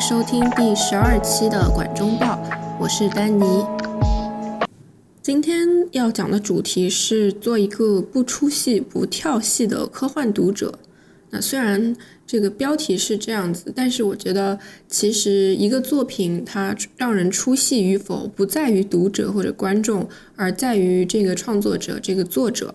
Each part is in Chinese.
收听第十二期的《管中报》，我是丹尼。今天要讲的主题是做一个不出戏、不跳戏的科幻读者。那虽然这个标题是这样子，但是我觉得其实一个作品它让人出戏与否，不在于读者或者观众，而在于这个创作者、这个作者。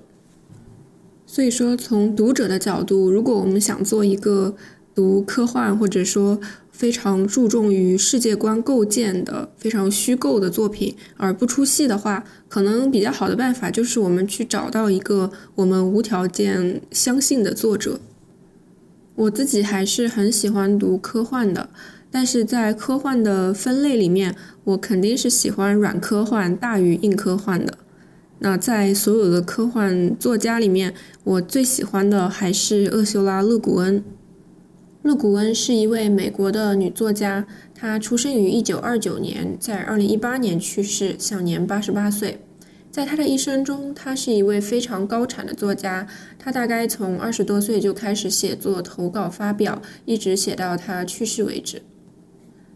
所以说，从读者的角度，如果我们想做一个读科幻或者说非常注重于世界观构建的非常虚构的作品而不出戏的话，可能比较好的办法就是我们去找到一个我们无条件相信的作者。我自己还是很喜欢读科幻的，但是在科幻的分类里面，我肯定是喜欢软科幻大于硬科幻的。那在所有的科幻作家里面，我最喜欢的还是厄修拉·勒古恩。勒古恩是一位美国的女作家，她出生于1929年，在2018年去世，享年88岁。在她的一生中，她是一位非常高产的作家。她大概从二十多岁就开始写作、投稿、发表，一直写到她去世为止。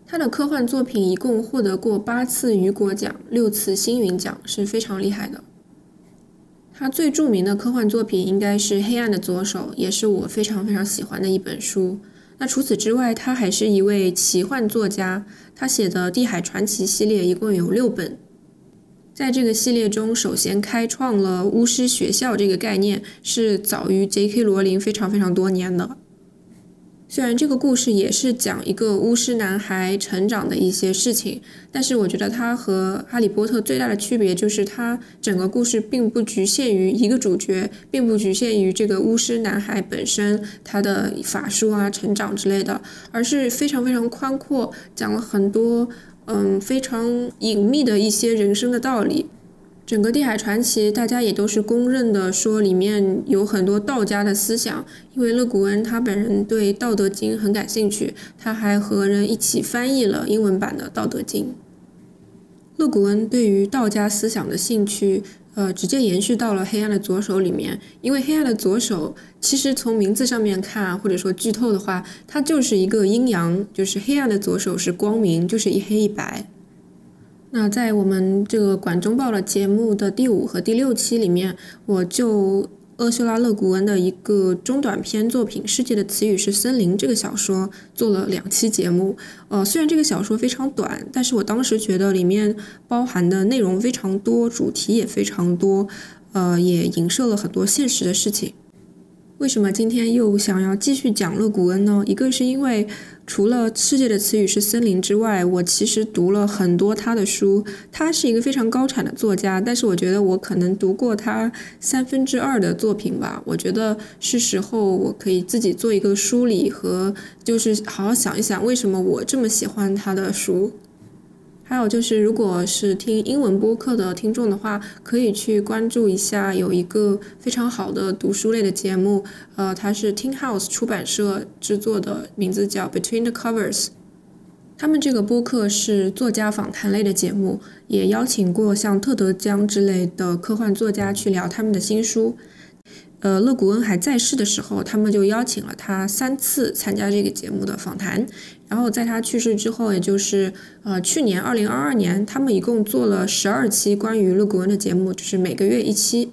她的科幻作品一共获得过八次雨果奖、六次星云奖，是非常厉害的。他最著名的科幻作品应该是《黑暗的左手》，也是我非常非常喜欢的一本书。那除此之外，他还是一位奇幻作家。他写的《地海传奇》系列一共有六本，在这个系列中，首先开创了巫师学校这个概念，是早于 J.K. 罗琳非常非常多年的。虽然这个故事也是讲一个巫师男孩成长的一些事情，但是我觉得它和《哈利波特》最大的区别就是，它整个故事并不局限于一个主角，并不局限于这个巫师男孩本身他的法术啊、成长之类的，而是非常非常宽阔，讲了很多嗯非常隐秘的一些人生的道理。整个《地海传奇》，大家也都是公认的，说里面有很多道家的思想。因为勒古恩他本人对《道德经》很感兴趣，他还和人一起翻译了英文版的《道德经》。勒古恩对于道家思想的兴趣，呃，直接延续到了《黑暗的左手》里面。因为《黑暗的左手》其实从名字上面看，或者说剧透的话，它就是一个阴阳，就是黑暗的左手是光明，就是一黑一白。那在我们这个管中报的节目的第五和第六期里面，我就厄修拉·勒古恩的一个中短篇作品《世界的词语是森林》这个小说做了两期节目。呃，虽然这个小说非常短，但是我当时觉得里面包含的内容非常多，主题也非常多，呃，也影射了很多现实的事情。为什么今天又想要继续讲勒古恩呢？一个是因为。除了《世界的词语是森林》之外，我其实读了很多他的书。他是一个非常高产的作家，但是我觉得我可能读过他三分之二的作品吧。我觉得是时候我可以自己做一个梳理和，就是好好想一想，为什么我这么喜欢他的书。还有就是，如果是听英文播客的听众的话，可以去关注一下，有一个非常好的读书类的节目，呃，它是 Tin House 出版社制作的，名字叫 Between the Covers。他们这个播客是作家访谈类的节目，也邀请过像特德·江之类的科幻作家去聊他们的新书。呃，勒古恩还在世的时候，他们就邀请了他三次参加这个节目的访谈。然后在他去世之后，也就是呃去年二零二二年，他们一共做了十二期关于勒古恩的节目，就是每个月一期。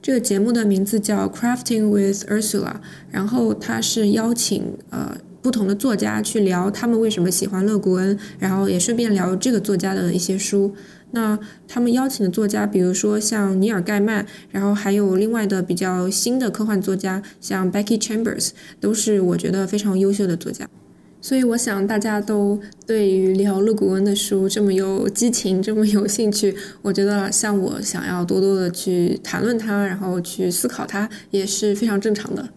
这个节目的名字叫 Crafting with Ursula。然后他是邀请呃不同的作家去聊他们为什么喜欢勒古恩，然后也顺便聊这个作家的一些书。那他们邀请的作家，比如说像尼尔盖曼，然后还有另外的比较新的科幻作家，像 Becky Chambers，都是我觉得非常优秀的作家。所以我想大家都对于聊勒古文的书这么有激情，这么有兴趣，我觉得像我想要多多的去谈论它，然后去思考它，也是非常正常的。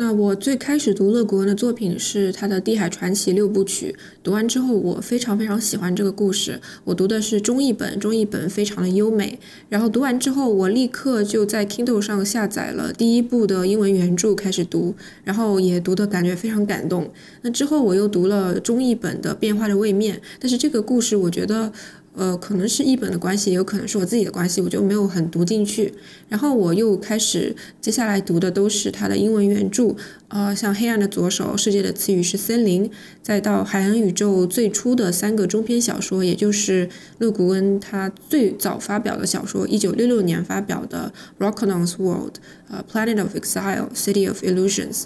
那我最开始读勒古恩的作品是他的《地海传奇》六部曲，读完之后我非常非常喜欢这个故事。我读的是中译本，中译本非常的优美。然后读完之后，我立刻就在 Kindle 上下载了第一部的英文原著开始读，然后也读的感觉非常感动。那之后我又读了中译本的《变化的位面》，但是这个故事我觉得。呃，可能是译本的关系，也有可能是我自己的关系，我就没有很读进去。然后我又开始接下来读的都是它的英文原著，呃，像《黑暗的左手》《世界的词语是森林》，再到《海洋宇宙》最初的三个中篇小说，也就是勒古恩他最早发表的小说，一九六六年发表的《Rockonon's World》，呃，《Planet of Exile》《City of Illusions》。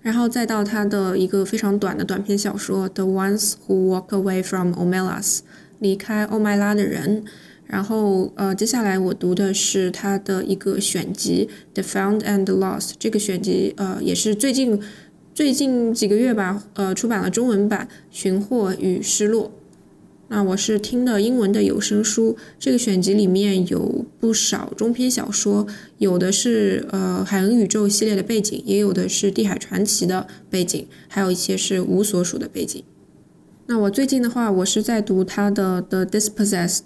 然后再到他的一个非常短的短篇小说《The Ones Who Walk Away from Omelas》。离开欧麦拉的人，然后呃，接下来我读的是他的一个选集《The Found and Lost》，这个选集呃也是最近最近几个月吧，呃出版了中文版《寻获与失落》。那我是听的英文的有声书，这个选集里面有不少中篇小说，有的是呃海洋宇宙系列的背景，也有的是地海传奇的背景，还有一些是无所属的背景。那我最近的话，我是在读他的《The Dispossessed》，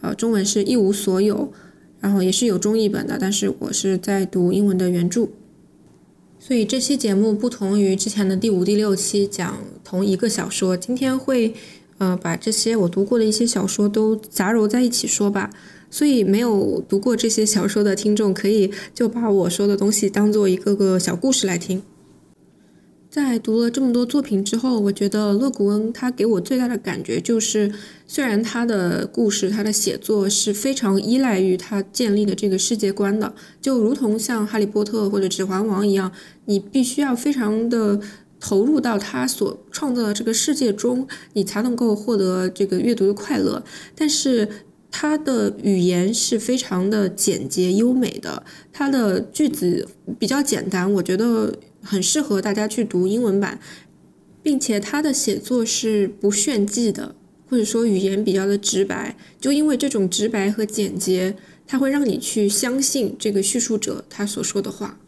呃，中文是一无所有，然后也是有中译本的，但是我是在读英文的原著。所以这期节目不同于之前的第五、第六期讲同一个小说，今天会呃把这些我读过的一些小说都杂糅在一起说吧。所以没有读过这些小说的听众，可以就把我说的东西当做一个个小故事来听。在读了这么多作品之后，我觉得勒古恩他给我最大的感觉就是，虽然他的故事、他的写作是非常依赖于他建立的这个世界观的，就如同像《哈利波特》或者《指环王》一样，你必须要非常的投入到他所创造的这个世界中，你才能够获得这个阅读的快乐。但是他的语言是非常的简洁优美的，他的句子比较简单，我觉得。很适合大家去读英文版，并且他的写作是不炫技的，或者说语言比较的直白。就因为这种直白和简洁，它会让你去相信这个叙述者他所说的话。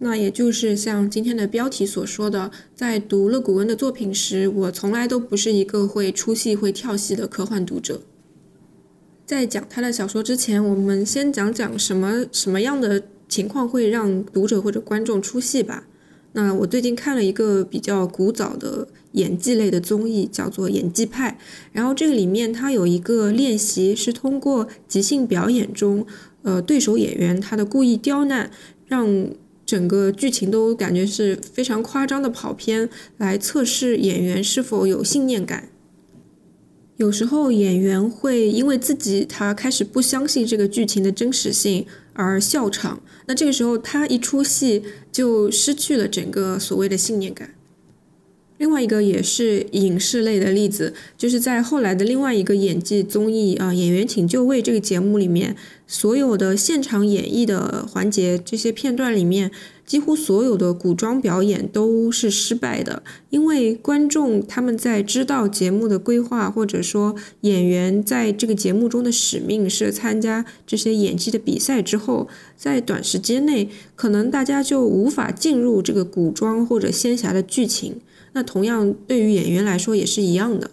那也就是像今天的标题所说的，在读勒古恩的作品时，我从来都不是一个会出戏、会跳戏的科幻读者。在讲他的小说之前，我们先讲讲什么什么样的。情况会让读者或者观众出戏吧？那我最近看了一个比较古早的演技类的综艺，叫做《演技派》。然后这个里面它有一个练习，是通过即兴表演中，呃，对手演员他的故意刁难，让整个剧情都感觉是非常夸张的跑偏，来测试演员是否有信念感。有时候演员会因为自己他开始不相信这个剧情的真实性而笑场，那这个时候他一出戏就失去了整个所谓的信念感。另外一个也是影视类的例子，就是在后来的另外一个演技综艺啊《演员请就位》这个节目里面，所有的现场演绎的环节这些片段里面。几乎所有的古装表演都是失败的，因为观众他们在知道节目的规划，或者说演员在这个节目中的使命是参加这些演技的比赛之后，在短时间内可能大家就无法进入这个古装或者仙侠的剧情。那同样对于演员来说也是一样的，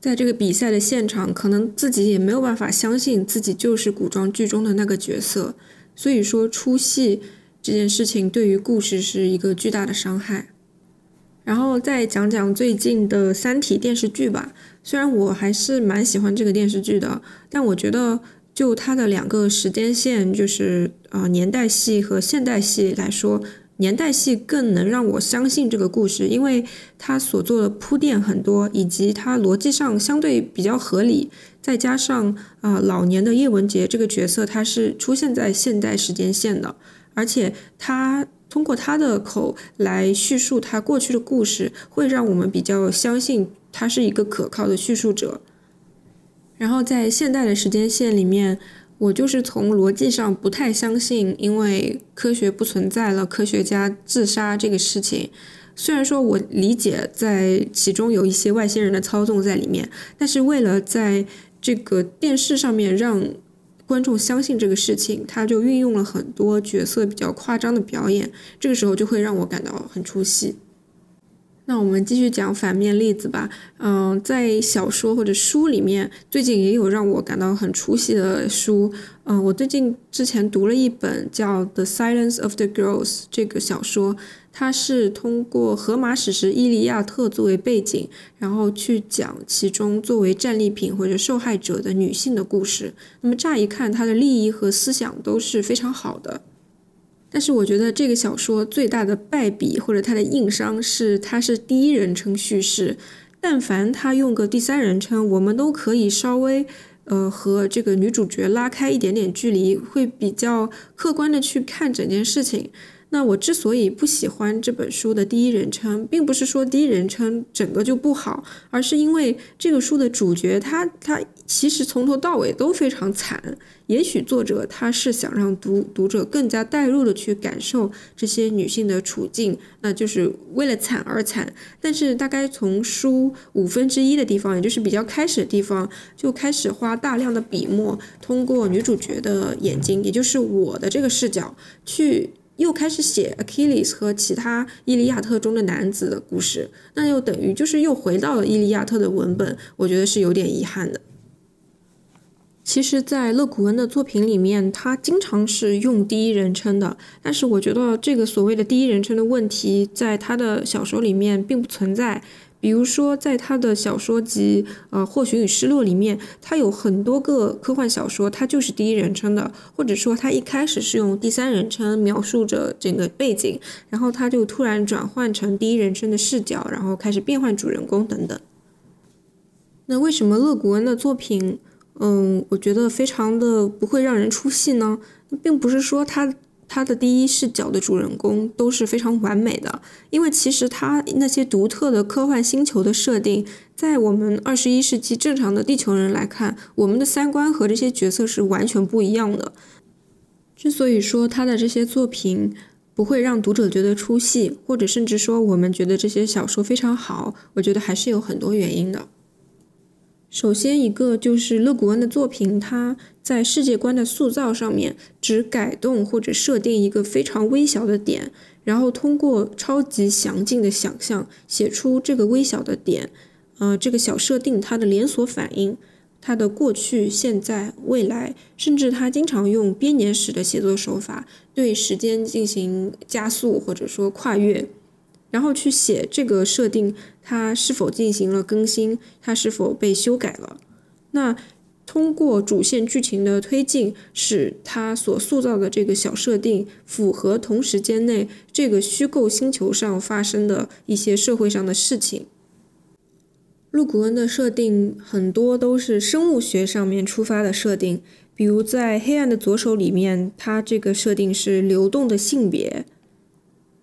在这个比赛的现场，可能自己也没有办法相信自己就是古装剧中的那个角色，所以说出戏。这件事情对于故事是一个巨大的伤害，然后再讲讲最近的《三体》电视剧吧。虽然我还是蛮喜欢这个电视剧的，但我觉得就它的两个时间线，就是呃年代戏和现代戏来说，年代戏更能让我相信这个故事，因为它所做的铺垫很多，以及它逻辑上相对比较合理。再加上啊老年的叶文洁这个角色，他是出现在现代时间线的。而且他通过他的口来叙述他过去的故事，会让我们比较相信他是一个可靠的叙述者。然后在现代的时间线里面，我就是从逻辑上不太相信，因为科学不存在了，科学家自杀这个事情。虽然说我理解在其中有一些外星人的操纵在里面，但是为了在这个电视上面让。观众相信这个事情，他就运用了很多角色比较夸张的表演，这个时候就会让我感到很出戏。那我们继续讲反面例子吧。嗯，在小说或者书里面，最近也有让我感到很出戏的书。嗯，我最近之前读了一本叫《The Silence of the Girls》这个小说，它是通过荷马史诗《伊利亚特》作为背景，然后去讲其中作为战利品或者受害者的女性的故事。那么乍一看，它的立意和思想都是非常好的。但是我觉得这个小说最大的败笔或者它的硬伤是它是第一人称叙事，但凡他用个第三人称，我们都可以稍微呃和这个女主角拉开一点点距离，会比较客观的去看整件事情。那我之所以不喜欢这本书的第一人称，并不是说第一人称整个就不好，而是因为这个书的主角他他其实从头到尾都非常惨。也许作者他是想让读读者更加代入的去感受这些女性的处境，那就是为了惨而惨。但是大概从书五分之一的地方，也就是比较开始的地方，就开始花大量的笔墨，通过女主角的眼睛，也就是我的这个视角去。又开始写 Achilles 和其他《伊利亚特》中的男子的故事，那又等于就是又回到了《伊利亚特》的文本，我觉得是有点遗憾的。其实，在勒古恩的作品里面，他经常是用第一人称的，但是我觉得这个所谓的第一人称的问题，在他的小说里面并不存在。比如说，在他的小说集《呃或许与失落》里面，他有很多个科幻小说，它就是第一人称的，或者说他一开始是用第三人称描述着整个背景，然后他就突然转换成第一人称的视角，然后开始变换主人公等等。那为什么勒古恩的作品，嗯，我觉得非常的不会让人出戏呢？并不是说他。他的第一视角的主人公都是非常完美的，因为其实他那些独特的科幻星球的设定，在我们二十一世纪正常的地球人来看，我们的三观和这些角色是完全不一样的。之所以说他的这些作品不会让读者觉得出戏，或者甚至说我们觉得这些小说非常好，我觉得还是有很多原因的。首先，一个就是勒古恩的作品，他在世界观的塑造上面只改动或者设定一个非常微小的点，然后通过超级详尽的想象写出这个微小的点，呃，这个小设定它的连锁反应，它的过去、现在、未来，甚至他经常用编年史的写作手法对时间进行加速或者说跨越。然后去写这个设定，它是否进行了更新，它是否被修改了？那通过主线剧情的推进，使它所塑造的这个小设定符合同时间内这个虚构星球上发生的一些社会上的事情。陆古恩的设定很多都是生物学上面出发的设定，比如在《黑暗的左手》里面，它这个设定是流动的性别。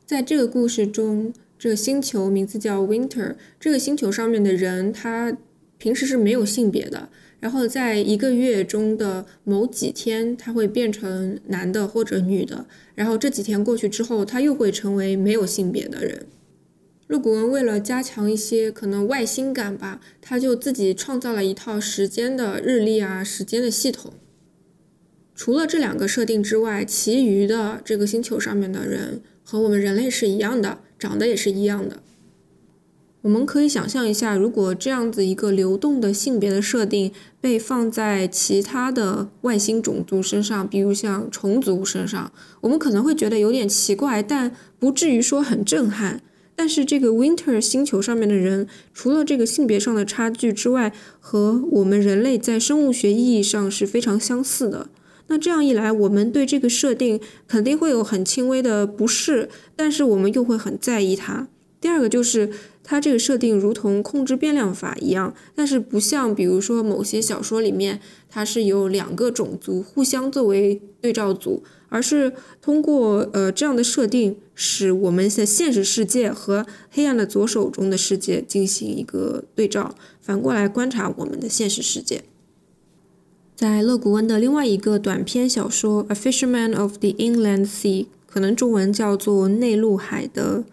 在这个故事中，这个星球名字叫 Winter。这个星球上面的人，他平时是没有性别的。然后在一个月中的某几天，他会变成男的或者女的。然后这几天过去之后，他又会成为没有性别的人。陆谷文为了加强一些可能外星感吧，他就自己创造了一套时间的日历啊，时间的系统。除了这两个设定之外，其余的这个星球上面的人。和我们人类是一样的，长得也是一样的。我们可以想象一下，如果这样子一个流动的性别的设定被放在其他的外星种族身上，比如像虫族身上，我们可能会觉得有点奇怪，但不至于说很震撼。但是这个 Winter 星球上面的人，除了这个性别上的差距之外，和我们人类在生物学意义上是非常相似的。那这样一来，我们对这个设定肯定会有很轻微的不适，但是我们又会很在意它。第二个就是它这个设定如同控制变量法一样，但是不像比如说某些小说里面，它是有两个种族互相作为对照组，而是通过呃这样的设定，使我们的现实世界和黑暗的左手中的世界进行一个对照，反过来观察我们的现实世界。在勒古恩的另外一个短篇小说《A Fisherman of the Inland Sea》，可能中文叫做《内陆海的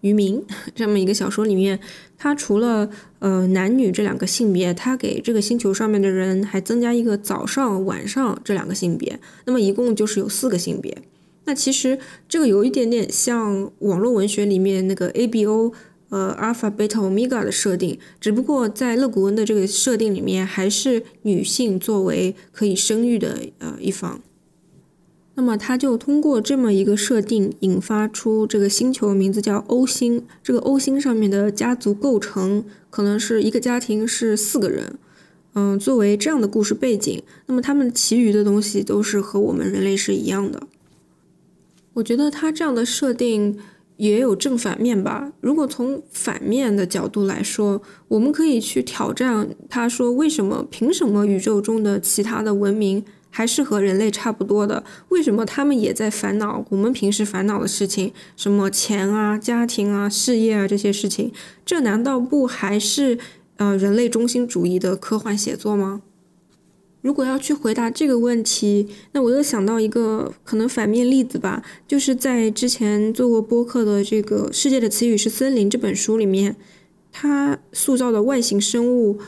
渔民》这么一个小说里面，他除了呃男女这两个性别，他给这个星球上面的人还增加一个早上、晚上这两个性别，那么一共就是有四个性别。那其实这个有一点点像网络文学里面那个 A B O。呃阿尔法、贝塔、欧米伽的设定，只不过在勒古恩的这个设定里面，还是女性作为可以生育的呃一方。那么他就通过这么一个设定，引发出这个星球名字叫欧星。这个欧星上面的家族构成可能是一个家庭是四个人，嗯，作为这样的故事背景，那么他们其余的东西都是和我们人类是一样的。我觉得他这样的设定也有正反面吧。如果从反面的角度来说，我们可以去挑战他说为什么凭什么宇宙中的其他的文明？还是和人类差不多的，为什么他们也在烦恼我们平时烦恼的事情？什么钱啊、家庭啊、事业啊这些事情？这难道不还是呃人类中心主义的科幻写作吗？如果要去回答这个问题，那我又想到一个可能反面例子吧，就是在之前做过播客的这个《世界的词语是森林》这本书里面，它塑造的外形生物。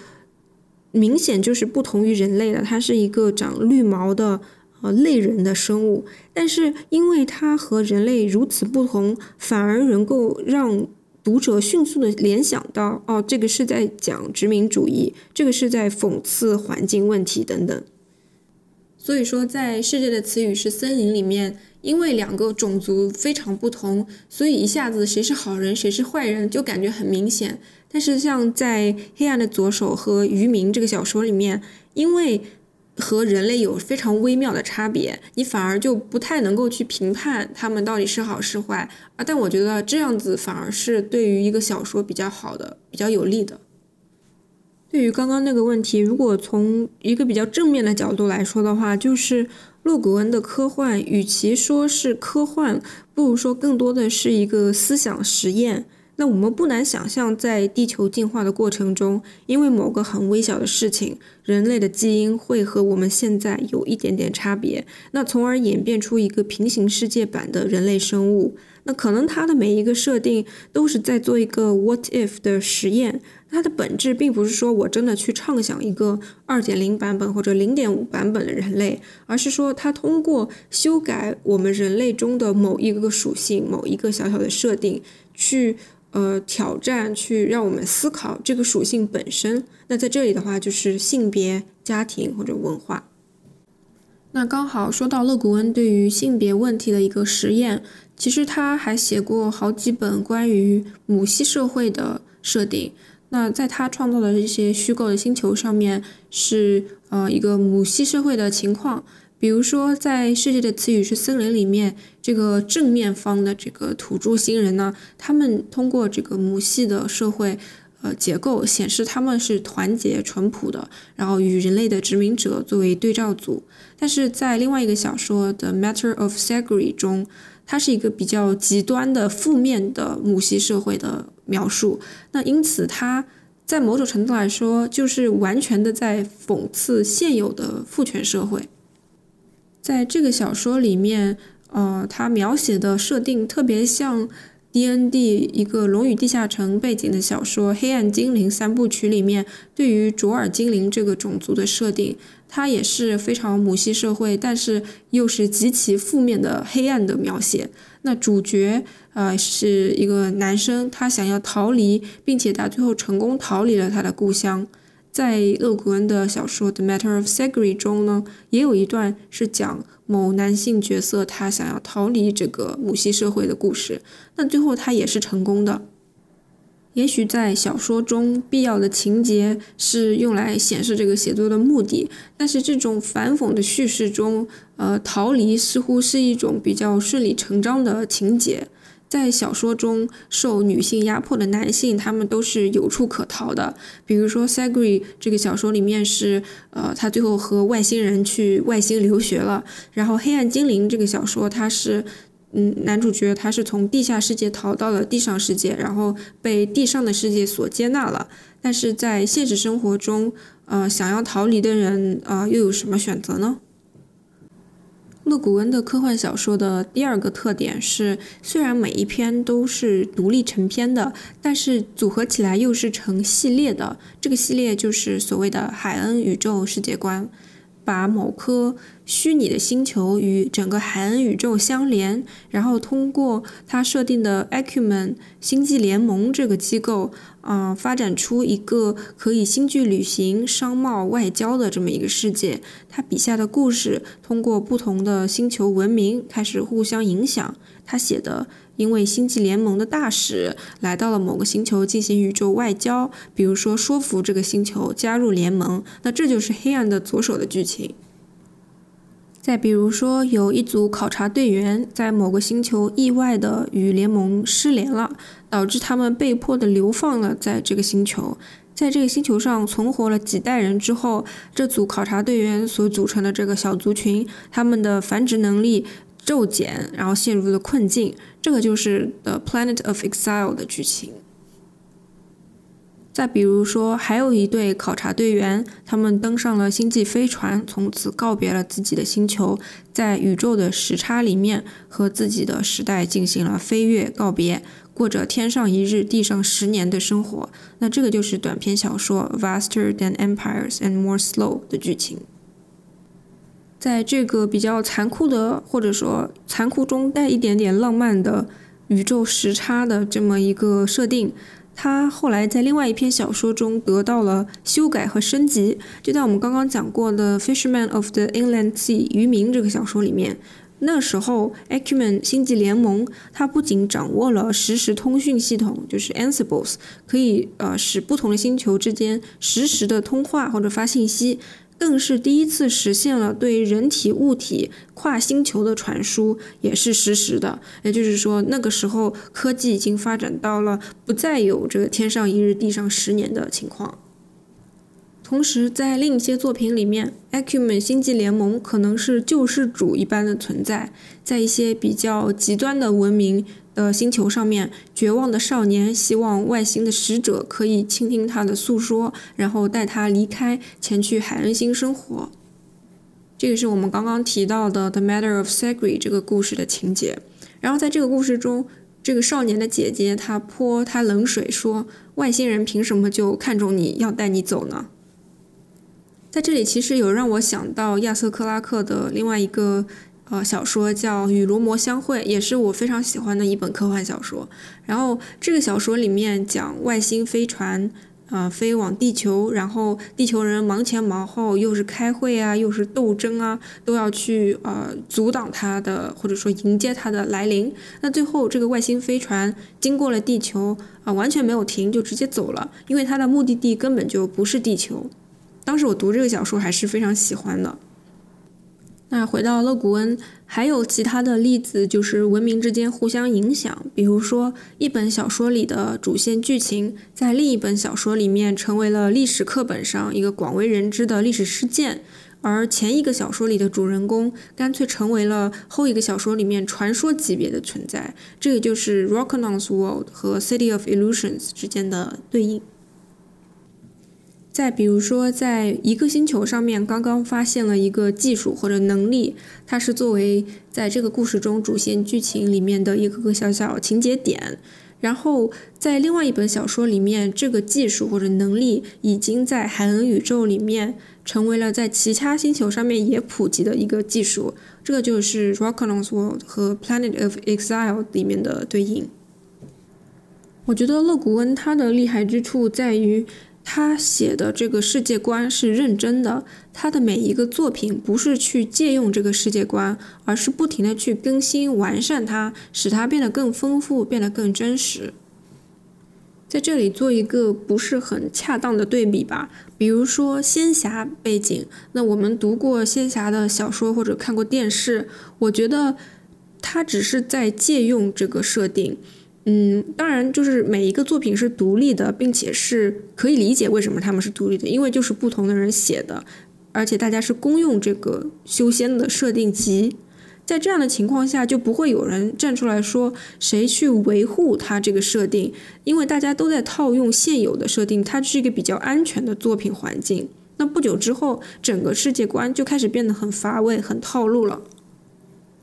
明显就是不同于人类的，它是一个长绿毛的呃类人的生物，但是因为它和人类如此不同，反而能够让读者迅速的联想到，哦，这个是在讲殖民主义，这个是在讽刺环境问题等等。所以说，在世界的词语是森林里面，因为两个种族非常不同，所以一下子谁是好人谁是坏人就感觉很明显。但是像在《黑暗的左手》和《渔民》这个小说里面，因为和人类有非常微妙的差别，你反而就不太能够去评判他们到底是好是坏啊。但我觉得这样子反而是对于一个小说比较好的、比较有利的。对于刚刚那个问题，如果从一个比较正面的角度来说的话，就是洛古恩的科幻，与其说是科幻，不如说更多的是一个思想实验。那我们不难想象，在地球进化的过程中，因为某个很微小的事情，人类的基因会和我们现在有一点点差别，那从而演变出一个平行世界版的人类生物。那可能它的每一个设定都是在做一个 what if 的实验，它的本质并不是说我真的去畅想一个二点零版本或者零点五版本的人类，而是说它通过修改我们人类中的某一个属性、某一个小小的设定去。呃，挑战去让我们思考这个属性本身。那在这里的话，就是性别、家庭或者文化。那刚好说到勒古恩对于性别问题的一个实验，其实他还写过好几本关于母系社会的设定。那在他创造的这些虚构的星球上面，是呃一个母系社会的情况。比如说，在《世界的词语是森林》里面，这个正面方的这个土著星人呢，他们通过这个母系的社会，呃结构显示他们是团结淳朴的，然后与人类的殖民者作为对照组。但是在另外一个小说的《Matter of Sagri》中，它是一个比较极端的负面的母系社会的描述。那因此，它在某种程度来说，就是完全的在讽刺现有的父权社会。在这个小说里面，呃，它描写的设定特别像 D N D 一个龙与地下城背景的小说《黑暗精灵三部曲》里面对于卓尔精灵这个种族的设定，它也是非常母系社会，但是又是极其负面的黑暗的描写。那主角呃是一个男生，他想要逃离，并且他最后成功逃离了他的故乡。在勒古恩的小说《The Matter of Sagri》中呢，也有一段是讲某男性角色他想要逃离这个母系社会的故事。那最后他也是成功的。也许在小说中，必要的情节是用来显示这个写作的目的，但是这种反讽的叙事中，呃，逃离似乎是一种比较顺理成章的情节。在小说中受女性压迫的男性，他们都是有处可逃的。比如说《Sagri》这个小说里面是，呃，他最后和外星人去外星留学了。然后《黑暗精灵》这个小说，他是，嗯，男主角他是从地下世界逃到了地上世界，然后被地上的世界所接纳了。但是在现实生活中，呃，想要逃离的人，啊，又有什么选择呢？勒古恩的科幻小说的第二个特点是，虽然每一篇都是独立成篇的，但是组合起来又是成系列的。这个系列就是所谓的海恩宇宙世界观，把某颗虚拟的星球与整个海恩宇宙相连，然后通过他设定的 Acumen 星际联盟这个机构，嗯，发展出一个可以星际旅行、商贸、外交的这么一个世界。他笔下的故事通过不同的星球文明开始互相影响。他写的。因为星际联盟的大使来到了某个星球进行宇宙外交，比如说说服这个星球加入联盟，那这就是黑暗的左手的剧情。再比如说，有一组考察队员在某个星球意外的与联盟失联了，导致他们被迫的流放了在这个星球，在这个星球上存活了几代人之后，这组考察队员所组成的这个小族群，他们的繁殖能力。骤减，然后陷入了困境，这个就是《The Planet of Exile》的剧情。再比如说，还有一对考察队员，他们登上了星际飞船，从此告别了自己的星球，在宇宙的时差里面和自己的时代进行了飞跃告别，过着天上一日、地上十年的生活。那这个就是短篇小说《Vaster Than Empires and More Slow》的剧情。在这个比较残酷的，或者说残酷中带一点点浪漫的宇宙时差的这么一个设定，他后来在另外一篇小说中得到了修改和升级。就在我们刚刚讲过的《Fisherman of the Inland Sea》渔民这个小说里面，那时候 Acumen 星际联盟它不仅掌握了实时通讯系统，就是 Ansibles，可以呃使不同的星球之间实时的通话或者发信息。更是第一次实现了对人体物体跨星球的传输，也是实时的。也就是说，那个时候科技已经发展到了不再有这个天上一日、地上十年的情况。同时，在另一些作品里面，Acumen 星际联盟可能是救世主一般的存在，在一些比较极端的文明。的星球上面，绝望的少年希望外星的使者可以倾听他的诉说，然后带他离开，前去海恩星生活。这个是我们刚刚提到的《The Matter of Sagri》这个故事的情节。然后在这个故事中，这个少年的姐姐她泼他冷水，说外星人凭什么就看中你要带你走呢？在这里其实有让我想到亚瑟克拉克的另外一个。呃，小说叫《与罗摩相会》，也是我非常喜欢的一本科幻小说。然后这个小说里面讲外星飞船，呃，飞往地球，然后地球人忙前忙后，又是开会啊，又是斗争啊，都要去呃阻挡它的，或者说迎接它的来临。那最后这个外星飞船经过了地球，啊，完全没有停，就直接走了，因为它的目的地根本就不是地球。当时我读这个小说还是非常喜欢的。那回到勒古恩，还有其他的例子，就是文明之间互相影响。比如说，一本小说里的主线剧情，在另一本小说里面成为了历史课本上一个广为人知的历史事件，而前一个小说里的主人公干脆成为了后一个小说里面传说级别的存在。这个就是 r o c k n o n s World 和 City of Illusions 之间的对应。再比如说，在一个星球上面刚刚发现了一个技术或者能力，它是作为在这个故事中主线剧情里面的一个个小小情节点。然后在另外一本小说里面，这个技术或者能力已经在海恩宇宙里面成为了在其他星球上面也普及的一个技术。这个就是 Rockonon's World 和 Planet of Exile 里面的对应。我觉得勒古恩他的厉害之处在于。他写的这个世界观是认真的，他的每一个作品不是去借用这个世界观，而是不停的去更新完善它，使它变得更丰富，变得更真实。在这里做一个不是很恰当的对比吧，比如说仙侠背景，那我们读过仙侠的小说或者看过电视，我觉得他只是在借用这个设定。嗯，当然，就是每一个作品是独立的，并且是可以理解为什么他们是独立的，因为就是不同的人写的，而且大家是公用这个修仙的设定集，在这样的情况下，就不会有人站出来说谁去维护它这个设定，因为大家都在套用现有的设定，它是一个比较安全的作品环境。那不久之后，整个世界观就开始变得很乏味、很套路了。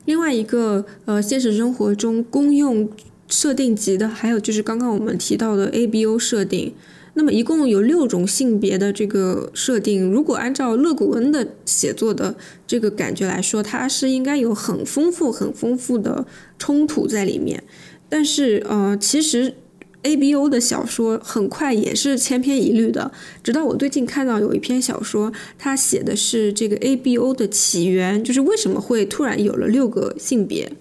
另外一个，呃，现实生活中公用。设定集的，还有就是刚刚我们提到的 ABO 设定，那么一共有六种性别的这个设定，如果按照勒古恩的写作的这个感觉来说，它是应该有很丰富、很丰富的冲突在里面。但是，呃，其实 A B O 的小说很快也是千篇一律的。直到我最近看到有一篇小说，它写的是这个 A B O 的起源，就是为什么会突然有了六个性别。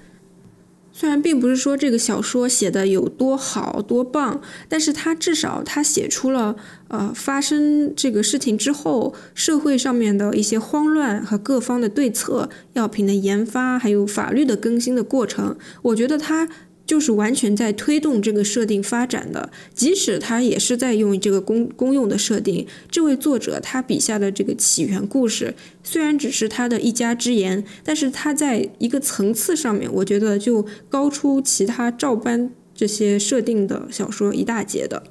虽然并不是说这个小说写的有多好多棒，但是他至少他写出了呃发生这个事情之后社会上面的一些慌乱和各方的对策、药品的研发还有法律的更新的过程。我觉得他。就是完全在推动这个设定发展的，即使他也是在用这个公公用的设定。这位作者他笔下的这个起源故事，虽然只是他的一家之言，但是他在一个层次上面，我觉得就高出其他照搬这些设定的小说一大截的。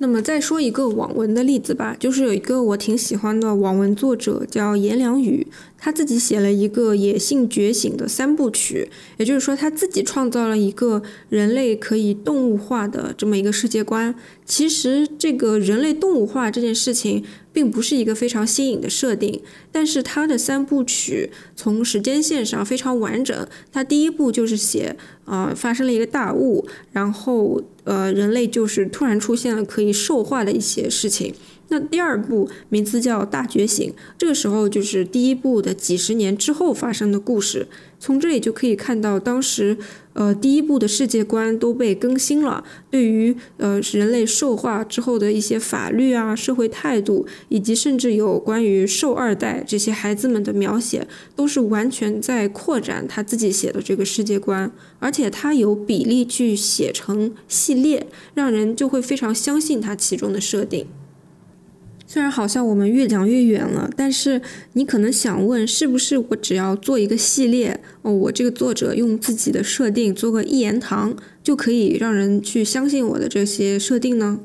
那么再说一个网文的例子吧，就是有一个我挺喜欢的网文作者叫颜良宇，他自己写了一个野性觉醒的三部曲，也就是说他自己创造了一个人类可以动物化的这么一个世界观。其实这个人类动物化这件事情。并不是一个非常新颖的设定，但是他的三部曲从时间线上非常完整。他第一部就是写，呃，发生了一个大雾，然后呃，人类就是突然出现了可以兽化的一些事情。那第二部名字叫《大觉醒》，这个时候就是第一部的几十年之后发生的故事。从这里就可以看到，当时呃第一部的世界观都被更新了，对于呃人类兽化之后的一些法律啊、社会态度，以及甚至有关于兽二代这些孩子们的描写，都是完全在扩展他自己写的这个世界观，而且他有比例去写成系列，让人就会非常相信他其中的设定。虽然好像我们越讲越远了，但是你可能想问，是不是我只要做一个系列，哦，我这个作者用自己的设定做个一言堂，就可以让人去相信我的这些设定呢？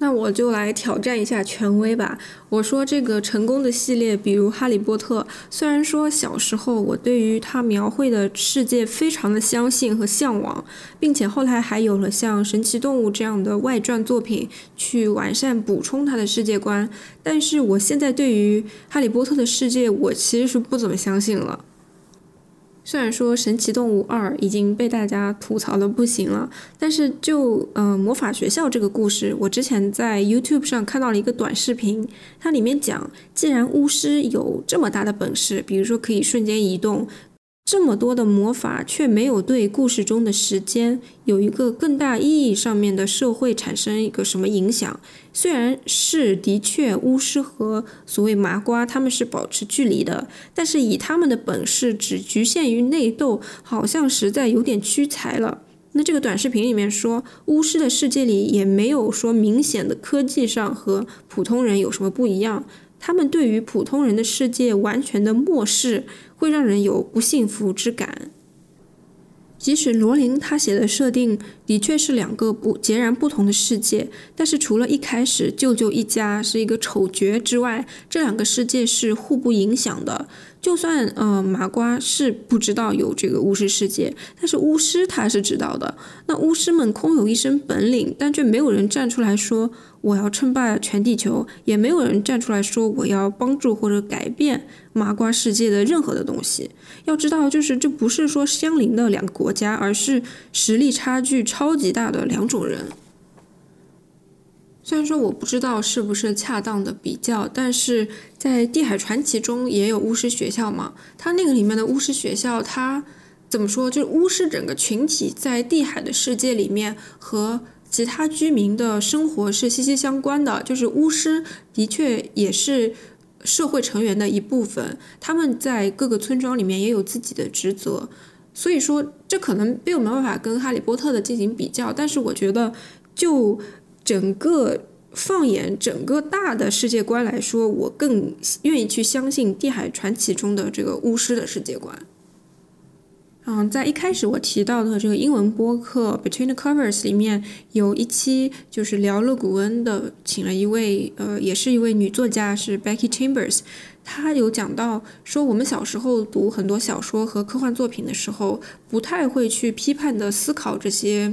那我就来挑战一下权威吧。我说这个成功的系列，比如《哈利波特》，虽然说小时候我对于他描绘的世界非常的相信和向往，并且后来还有了像《神奇动物》这样的外传作品去完善补充它的世界观，但是我现在对于《哈利波特》的世界，我其实是不怎么相信了。虽然说《神奇动物二》已经被大家吐槽的不行了，但是就嗯魔法学校这个故事，我之前在 YouTube 上看到了一个短视频，它里面讲，既然巫师有这么大的本事，比如说可以瞬间移动。这么多的魔法，却没有对故事中的时间有一个更大意义上面的社会产生一个什么影响？虽然是的确，巫师和所谓麻瓜他们是保持距离的，但是以他们的本事只局限于内斗，好像实在有点屈才了。那这个短视频里面说，巫师的世界里也没有说明显的科技上和普通人有什么不一样。他们对于普通人的世界完全的漠视，会让人有不幸福之感。即使罗琳他写的设定的确是两个不截然不同的世界，但是除了一开始舅舅一家是一个丑角之外，这两个世界是互不影响的。就算呃麻瓜是不知道有这个巫师世界，但是巫师他是知道的。那巫师们空有一身本领，但却没有人站出来说我要称霸全地球，也没有人站出来说我要帮助或者改变麻瓜世界的任何的东西。要知道，就是这不是说相邻的两个国家，而是实力差距超超级大的两种人。虽然说我不知道是不是恰当的比较，但是在《地海传奇》中也有巫师学校嘛？它那个里面的巫师学校，它怎么说？就是巫师整个群体在地海的世界里面和其他居民的生活是息息相关的。就是巫师的确也是社会成员的一部分，他们在各个村庄里面也有自己的职责。所以说，这可能并没有办法跟《哈利波特》的进行比较，但是我觉得就。整个放眼整个大的世界观来说，我更愿意去相信《地海传奇》中的这个巫师的世界观。嗯，在一开始我提到的这个英文播客《Between the Covers》里面有一期就是聊勒古恩的，请了一位呃，也是一位女作家，是 Becky Chambers。她有讲到说，我们小时候读很多小说和科幻作品的时候，不太会去批判的思考这些。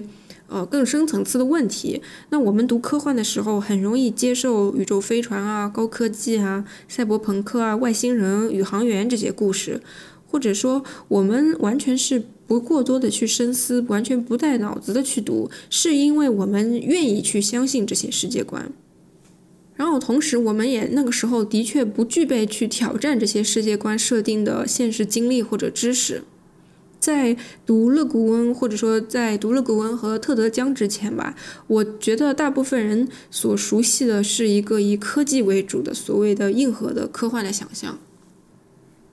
呃更深层次的问题。那我们读科幻的时候，很容易接受宇宙飞船啊、高科技啊、赛博朋克啊、外星人、宇航员这些故事，或者说我们完全是不过多的去深思，完全不带脑子的去读，是因为我们愿意去相信这些世界观。然后同时，我们也那个时候的确不具备去挑战这些世界观设定的现实经历或者知识。在读勒古恩，或者说在读勒古恩和特德·江之前吧，我觉得大部分人所熟悉的是一个以科技为主的所谓的硬核的科幻的想象。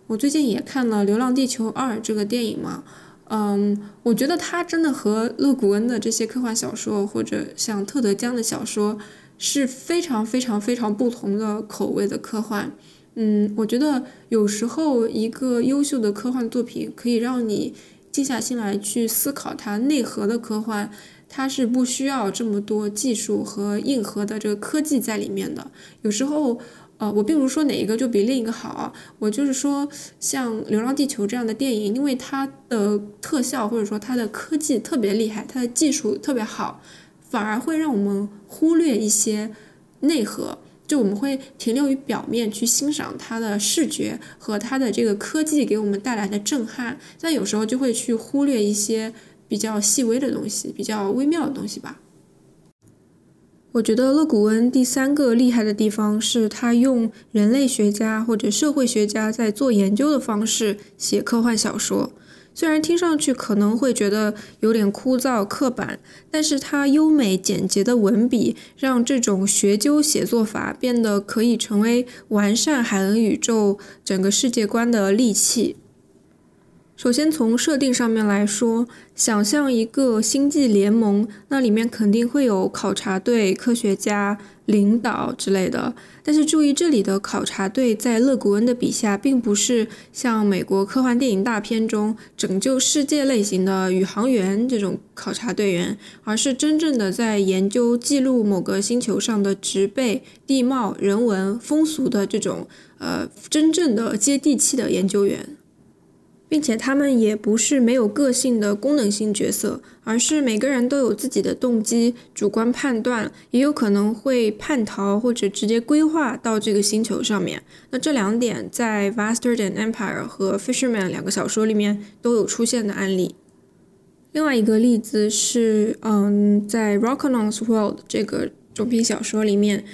我最近也看了《流浪地球二》这个电影嘛，嗯，我觉得它真的和勒古恩的这些科幻小说，或者像特德·江的小说。是非常非常非常不同的口味的科幻，嗯，我觉得有时候一个优秀的科幻作品可以让你静下心来去思考它内核的科幻，它是不需要这么多技术和硬核的这个科技在里面的。有时候，呃，我并不是说哪一个就比另一个好，我就是说像《流浪地球》这样的电影，因为它的特效或者说它的科技特别厉害，它的技术特别好。反而会让我们忽略一些内核，就我们会停留于表面去欣赏它的视觉和它的这个科技给我们带来的震撼，但有时候就会去忽略一些比较细微的东西、比较微妙的东西吧。我觉得勒古恩第三个厉害的地方是他用人类学家或者社会学家在做研究的方式写科幻小说。虽然听上去可能会觉得有点枯燥刻板，但是他优美简洁的文笔让这种学究写作法变得可以成为完善海恩宇宙整个世界观的利器。首先从设定上面来说，想象一个星际联盟，那里面肯定会有考察队、科学家。领导之类的，但是注意这里的考察队在勒古恩的笔下，并不是像美国科幻电影大片中拯救世界类型的宇航员这种考察队员，而是真正的在研究记录某个星球上的植被、地貌、人文、风俗的这种呃真正的接地气的研究员。并且他们也不是没有个性的功能性角色，而是每个人都有自己的动机、主观判断，也有可能会叛逃或者直接规划到这个星球上面。那这两点在《Vaster Than Empire》和《Fisherman》两个小说里面都有出现的案例。另外一个例子是，嗯，在《Rockonon's World》这个中篇小说里面，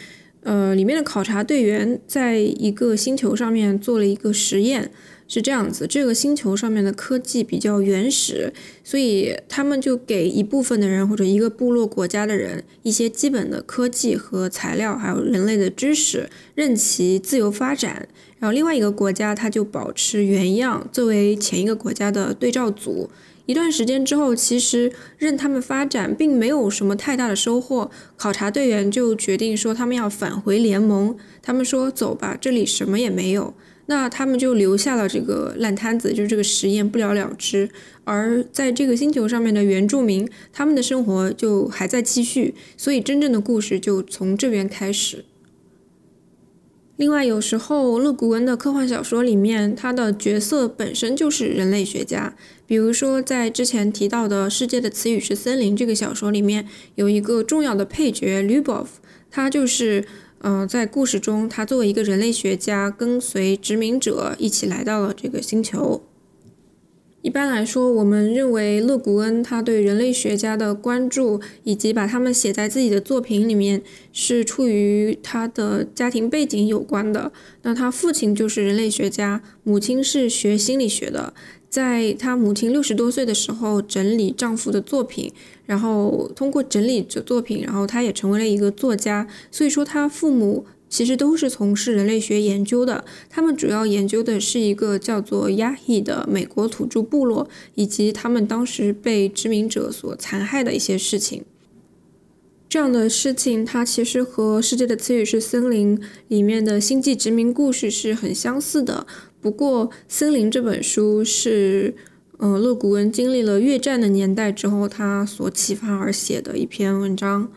呃，里面的考察队员在一个星球上面做了一个实验。是这样子，这个星球上面的科技比较原始，所以他们就给一部分的人或者一个部落国家的人一些基本的科技和材料，还有人类的知识，任其自由发展。然后另外一个国家他就保持原样，作为前一个国家的对照组。一段时间之后，其实任他们发展并没有什么太大的收获。考察队员就决定说他们要返回联盟。他们说：“走吧，这里什么也没有。”那他们就留下了这个烂摊子，就是这个实验不了了之。而在这个星球上面的原住民，他们的生活就还在继续，所以真正的故事就从这边开始。另外，有时候勒古恩的科幻小说里面，他的角色本身就是人类学家。比如说，在之前提到的《世界的词语是森林》这个小说里面，有一个重要的配角 Lubov，他就是。嗯，在故事中，他作为一个人类学家，跟随殖民者一起来到了这个星球。一般来说，我们认为勒古恩他对人类学家的关注，以及把他们写在自己的作品里面，是出于他的家庭背景有关的。那他父亲就是人类学家，母亲是学心理学的。在她母亲六十多岁的时候，整理丈夫的作品，然后通过整理这作品，然后她也成为了一个作家。所以说，她父母其实都是从事人类学研究的。他们主要研究的是一个叫做亚裔的美国土著部落，以及他们当时被殖民者所残害的一些事情。这样的事情，它其实和《世界的词语是森林》里面的星际殖民故事是很相似的。不过，《森林》这本书是，呃，勒古恩经历了越战的年代之后，他所启发而写的一篇文章。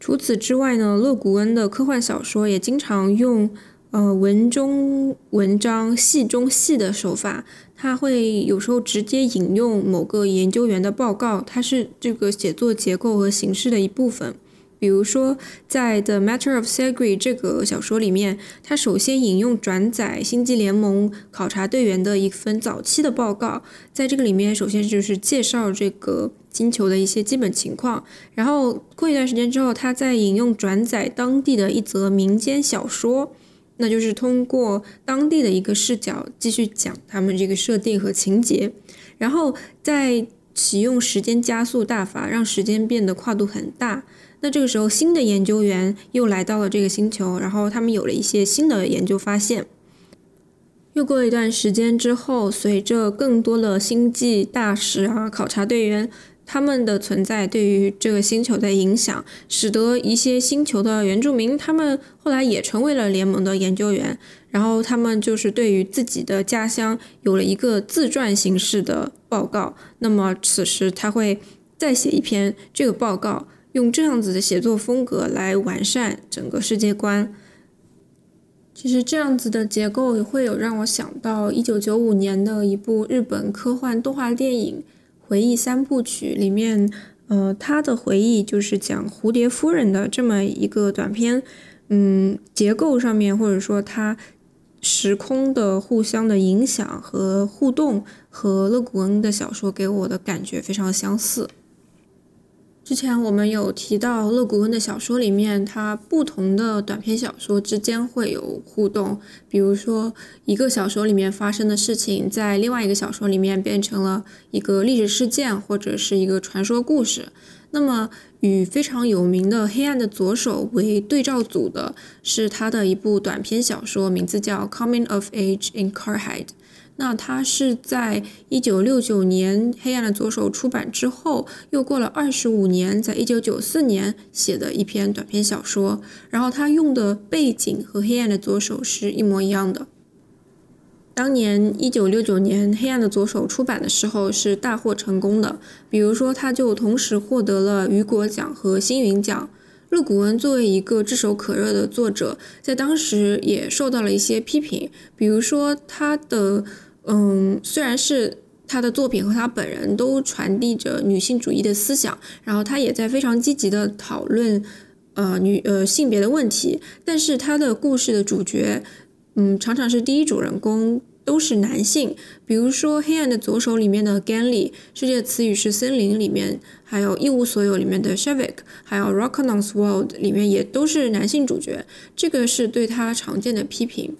除此之外呢，勒古恩的科幻小说也经常用，呃文中文章、戏中戏的手法。他会有时候直接引用某个研究员的报告，它是这个写作结构和形式的一部分。比如说，在《The Matter of Segre》这个小说里面，他首先引用转载星际联盟考察队员的一份早期的报告，在这个里面，首先就是介绍这个星球的一些基本情况，然后过一段时间之后，他再引用转载当地的一则民间小说。那就是通过当地的一个视角继续讲他们这个设定和情节，然后再启用时间加速大法，让时间变得跨度很大。那这个时候，新的研究员又来到了这个星球，然后他们有了一些新的研究发现。又过了一段时间之后，随着更多的星际大使啊、考察队员。他们的存在对于这个星球的影响，使得一些星球的原住民，他们后来也成为了联盟的研究员。然后他们就是对于自己的家乡有了一个自传形式的报告。那么此时他会再写一篇这个报告，用这样子的写作风格来完善整个世界观。其实这样子的结构也会有让我想到一九九五年的一部日本科幻动画电影。回忆三部曲里面，呃，他的回忆就是讲蝴蝶夫人的这么一个短片，嗯，结构上面或者说它时空的互相的影响和互动，和勒古恩的小说给我的感觉非常相似。之前我们有提到勒古恩的小说里面，它不同的短篇小说之间会有互动，比如说一个小说里面发生的事情，在另外一个小说里面变成了一个历史事件或者是一个传说故事。那么与非常有名的《黑暗的左手》为对照组的是他的一部短篇小说，名字叫《Coming of Age in Carhide》。那他是在一九六九年《黑暗的左手》出版之后，又过了二十五年，在一九九四年写的一篇短篇小说。然后他用的背景和《黑暗的左手》是一模一样的。当年一九六九年《黑暗的左手》出版的时候是大获成功的，比如说他就同时获得了雨果奖和星云奖。勒古恩作为一个炙手可热的作者，在当时也受到了一些批评，比如说他的。嗯，虽然是他的作品和他本人都传递着女性主义的思想，然后他也在非常积极的讨论呃女呃性别的问题，但是他的故事的主角，嗯，常常是第一主人公都是男性，比如说《黑暗的左手》里面的 Ganley，《世界词语是森林》里面，还有一无所有里面的 Shavik，还有 Rockonon's World 里面也都是男性主角，这个是对他常见的批评。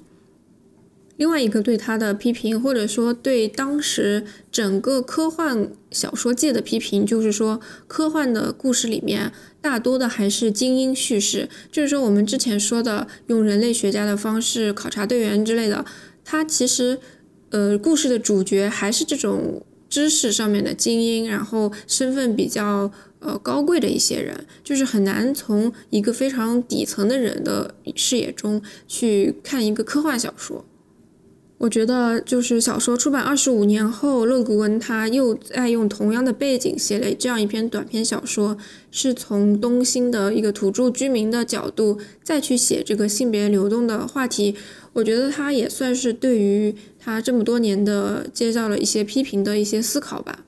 另外一个对他的批评，或者说对当时整个科幻小说界的批评，就是说科幻的故事里面大多的还是精英叙事，就是说我们之前说的用人类学家的方式考察队员之类的，它其实呃故事的主角还是这种知识上面的精英，然后身份比较呃高贵的一些人，就是很难从一个非常底层的人的视野中去看一个科幻小说。我觉得就是小说出版二十五年后，勒古文他又在用同样的背景写了这样一篇短篇小说，是从东兴的一个土著居民的角度再去写这个性别流动的话题。我觉得他也算是对于他这么多年的接到了一些批评的一些思考吧。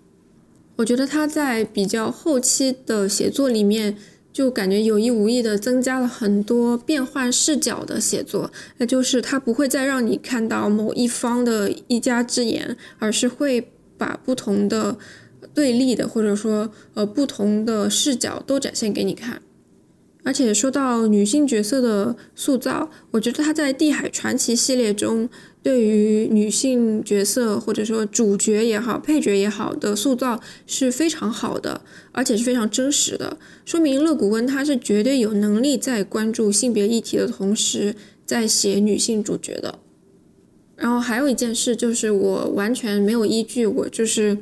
我觉得他在比较后期的写作里面。就感觉有意无意的增加了很多变换视角的写作，那就是他不会再让你看到某一方的一家之言，而是会把不同的对立的或者说呃不同的视角都展现给你看。而且说到女性角色的塑造，我觉得他在《地海传奇》系列中对于女性角色或者说主角也好、配角也好的塑造是非常好的，而且是非常真实的，说明乐古温他是绝对有能力在关注性别议题的同时，在写女性主角的。然后还有一件事就是我完全没有依据，我就是。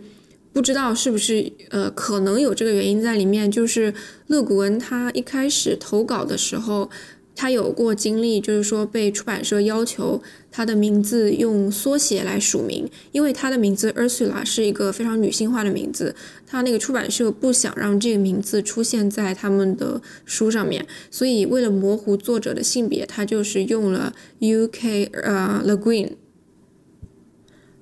不知道是不是呃，可能有这个原因在里面。就是乐古文他一开始投稿的时候，他有过经历，就是说被出版社要求他的名字用缩写来署名，因为他的名字 Ursula 是一个非常女性化的名字，他那个出版社不想让这个名字出现在他们的书上面，所以为了模糊作者的性别，他就是用了 U.K. 呃 Le Guin。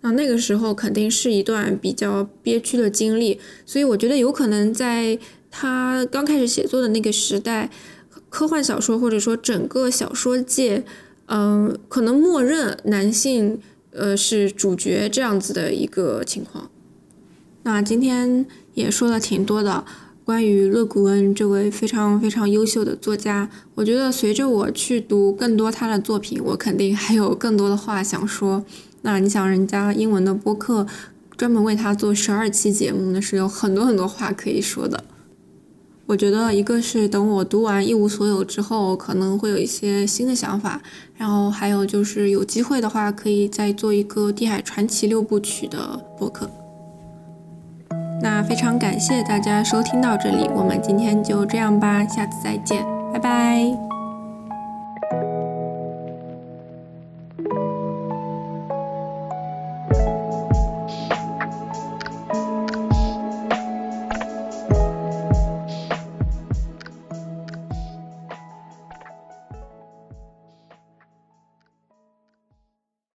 那那个时候肯定是一段比较憋屈的经历，所以我觉得有可能在他刚开始写作的那个时代。科幻小说或者说整个小说界，嗯，可能默认男性呃是主角这样子的一个情况。那今天也说了挺多的关于勒古恩这位非常非常优秀的作家。我觉得随着我去读更多他的作品，我肯定还有更多的话想说。那你想，人家英文的播客专门为他做十二期节目，呢是有很多很多话可以说的。我觉得一个是等我读完一无所有之后，可能会有一些新的想法，然后还有就是有机会的话，可以再做一个《地海传奇》六部曲的播客。那非常感谢大家收听到这里，我们今天就这样吧，下次再见，拜拜。